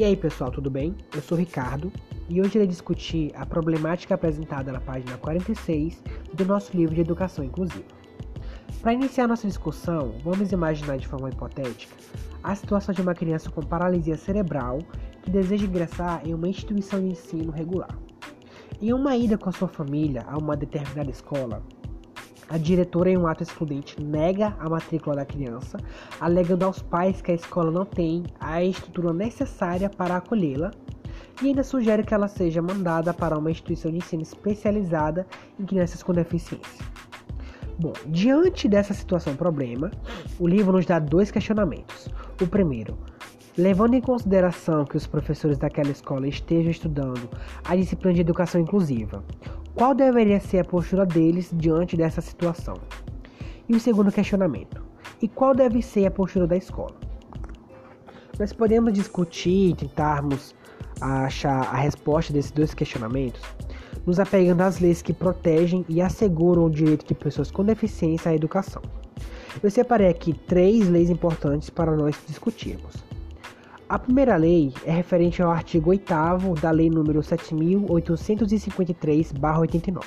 E aí pessoal, tudo bem? Eu sou Ricardo e hoje irei discutir a problemática apresentada na página 46 do nosso livro de Educação Inclusiva. Para iniciar nossa discussão, vamos imaginar de forma hipotética a situação de uma criança com paralisia cerebral que deseja ingressar em uma instituição de ensino regular. Em uma ida com a sua família a uma determinada escola, a diretora, em um ato excludente, nega a matrícula da criança, alegando aos pais que a escola não tem a estrutura necessária para acolhê-la e ainda sugere que ela seja mandada para uma instituição de ensino especializada em crianças com deficiência. Bom, diante dessa situação problema, o livro nos dá dois questionamentos. O primeiro, levando em consideração que os professores daquela escola estejam estudando a disciplina de educação inclusiva, qual deveria ser a postura deles diante dessa situação? E o segundo questionamento: e qual deve ser a postura da escola? Nós podemos discutir e tentarmos achar a resposta desses dois questionamentos nos apegando às leis que protegem e asseguram o direito de pessoas com deficiência à educação. Eu separei aqui três leis importantes para nós discutirmos. A primeira lei é referente ao artigo 8 da Lei nº 7853/89.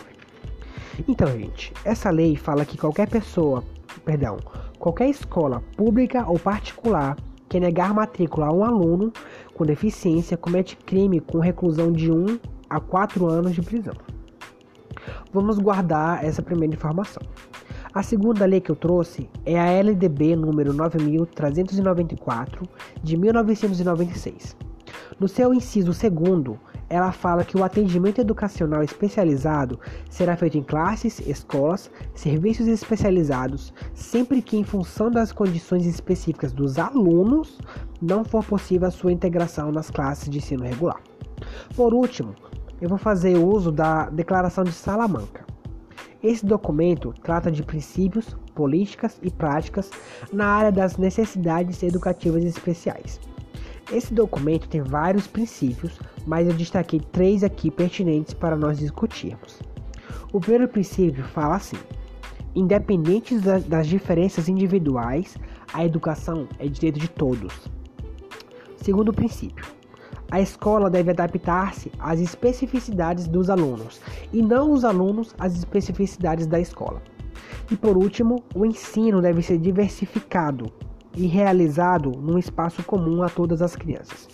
Então, gente, essa lei fala que qualquer pessoa, perdão, qualquer escola pública ou particular que negar matrícula a um aluno com deficiência comete crime com reclusão de 1 a 4 anos de prisão. Vamos guardar essa primeira informação. A segunda lei que eu trouxe é a LDB número 9394 de 1996. No seu inciso segundo, ela fala que o atendimento educacional especializado será feito em classes, escolas, serviços especializados, sempre que em função das condições específicas dos alunos não for possível a sua integração nas classes de ensino regular. Por último, eu vou fazer uso da Declaração de Salamanca. Esse documento trata de princípios, políticas e práticas na área das necessidades educativas especiais. Esse documento tem vários princípios, mas eu destaquei três aqui pertinentes para nós discutirmos. O primeiro princípio fala assim: independente das diferenças individuais, a educação é direito de todos. Segundo princípio, a escola deve adaptar-se às especificidades dos alunos e não os alunos às especificidades da escola. E por último, o ensino deve ser diversificado e realizado num espaço comum a todas as crianças.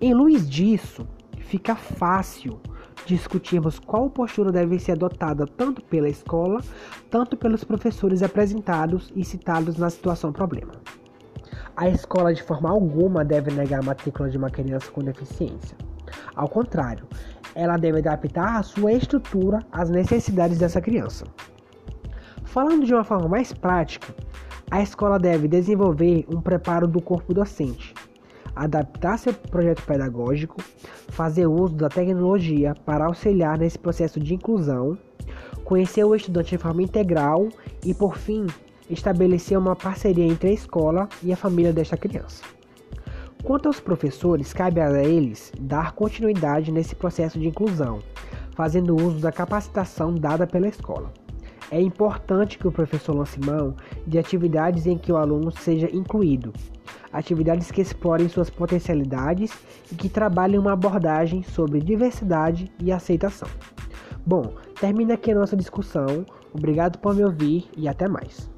Em luz disso, fica fácil discutirmos qual postura deve ser adotada tanto pela escola, tanto pelos professores apresentados e citados na situação problema. A escola de forma alguma deve negar a matrícula de uma criança com deficiência. Ao contrário, ela deve adaptar a sua estrutura às necessidades dessa criança. Falando de uma forma mais prática, a escola deve desenvolver um preparo do corpo docente, adaptar seu projeto pedagógico, fazer uso da tecnologia para auxiliar nesse processo de inclusão, conhecer o estudante de forma integral e, por fim, estabelecer uma parceria entre a escola e a família desta criança. Quanto aos professores, cabe a eles dar continuidade nesse processo de inclusão, fazendo uso da capacitação dada pela escola. É importante que o professor lance mão de atividades em que o aluno seja incluído, atividades que explorem suas potencialidades e que trabalhem uma abordagem sobre diversidade e aceitação. Bom, termina aqui a nossa discussão. Obrigado por me ouvir e até mais.